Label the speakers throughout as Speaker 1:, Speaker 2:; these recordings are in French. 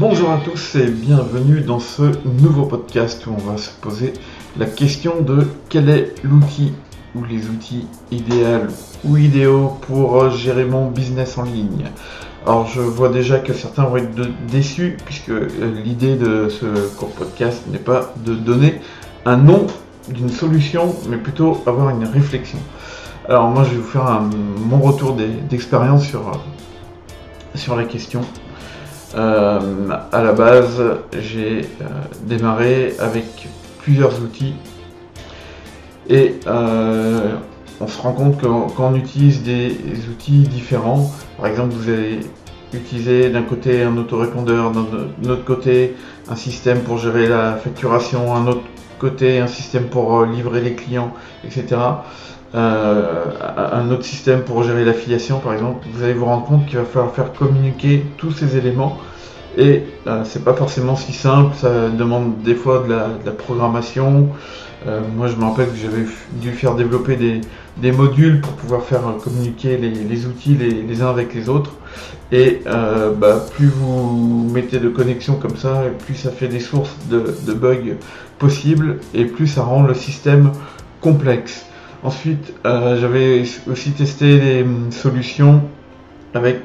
Speaker 1: Bonjour à tous et bienvenue dans ce nouveau podcast où on va se poser la question de quel est l'outil ou les outils idéaux ou idéaux pour gérer mon business en ligne. Alors je vois déjà que certains vont être déçus puisque euh, l'idée de ce court podcast n'est pas de donner un nom d'une solution mais plutôt avoir une réflexion. Alors moi je vais vous faire mon retour d'expérience sur la question. Euh, à la base, j'ai euh, démarré avec plusieurs outils. Et euh, on se rend compte que quand on utilise des outils différents, par exemple, vous allez utiliser d'un côté un autorépondeur, d'un autre côté un système pour gérer la facturation, un autre côté un système pour livrer les clients, etc. un autre système pour gérer l'affiliation par exemple, vous allez vous rendre compte qu'il va falloir faire communiquer tous ces éléments et euh, c'est pas forcément si simple, ça demande des fois de la, programmation. Euh, moi je me rappelle que j'avais dû faire développer des, modules pour pouvoir faire communiquer les, outils les, uns avec les autres. Et euh, bah, plus vous mettez de connexions comme ça, plus ça fait des sources de, de bugs possibles et plus ça rend le système complexe. Ensuite, j'avais aussi testé des hum, solutions avec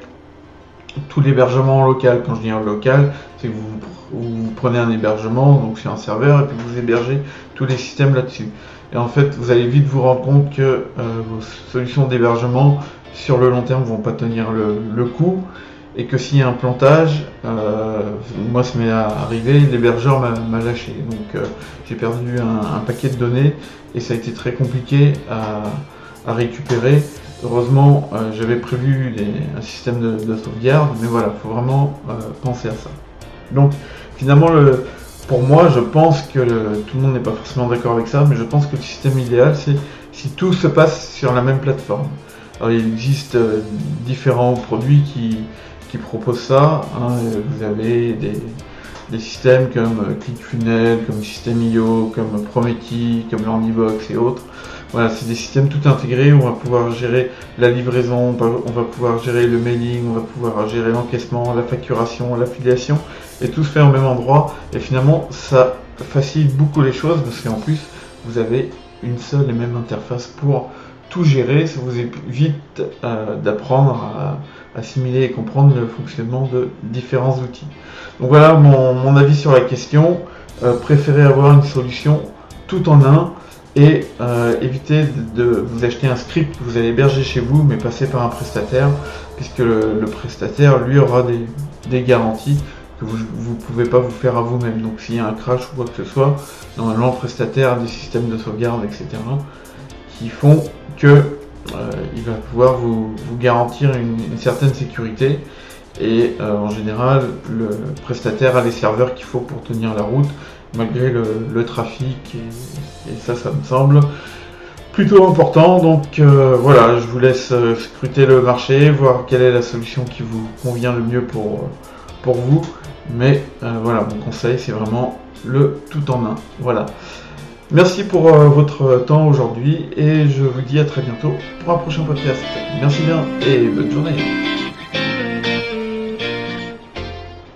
Speaker 1: tout l'hébergement local. Quand je dis local, c'est que vous, prenez un hébergement, donc c'est un serveur, et puis vous hébergez tous les systèmes là-dessus. Et en fait, vous allez vite vous rendre compte que euh, vos solutions d'hébergement sur le long terme vont pas tenir le, coup, et que s'il y a un plantage, euh, moi ça m'est arrivé, l'hébergeur m'a lâché. Donc euh, j'ai perdu un, paquet de données, et ça a été très compliqué à récupérer. Heureusement, euh, j'avais prévu un système de, sauvegarde, mais voilà, il faut vraiment euh, penser à ça. Donc, finalement, pour moi, je pense que tout le monde n'est pas forcément d'accord avec ça, mais je pense que le système idéal, c'est si tout se passe sur la même plateforme. Alors, il existe euh, différents produits qui, proposent ça. Hein. vous avez des, systèmes comme ClickFunnels, comme System.io, comme Prometi, comme Landibox et autres. Voilà, c'est des systèmes tout intégrés on va pouvoir gérer la livraison, on va pouvoir gérer le mailing, on va pouvoir gérer l'encaissement, la facturation, l'affiliation, et tout se fait au même endroit. Et finalement, ça facilite beaucoup les choses parce qu'en plus, vous avez une seule et même interface pour tout gérer. Ça vous évite euh, d'apprendre à assimiler et comprendre le fonctionnement de différents outils. Donc voilà mon, avis sur la question. Euh, préférez avoir une solution tout en un et euh, évitez de, vous acheter un script que vous allez héberger chez vous mais passer par un prestataire puisque le, prestataire lui aura des, garanties que vous ne pouvez pas vous faire à vous-même. Donc s'il y a un crash ou quoi que ce soit, normalement le prestataire a des systèmes de sauvegarde, etc. qui font que euh, il va pouvoir vous, garantir une, certaine sécurité. Et euh, en général, le prestataire a les serveurs qu'il faut pour tenir la route malgré le, trafic. Et, ça, ça me semble plutôt important. Donc euh, voilà, je vous laisse euh, scruter le marché, voir quelle est la solution qui vous convient le mieux pour, pour vous. Mais euh, voilà, mon conseil, c'est vraiment le tout en un. Voilà. Merci pour votre temps aujourd'hui et je vous dis à très bientôt pour un prochain podcast. Merci bien et bonne journée.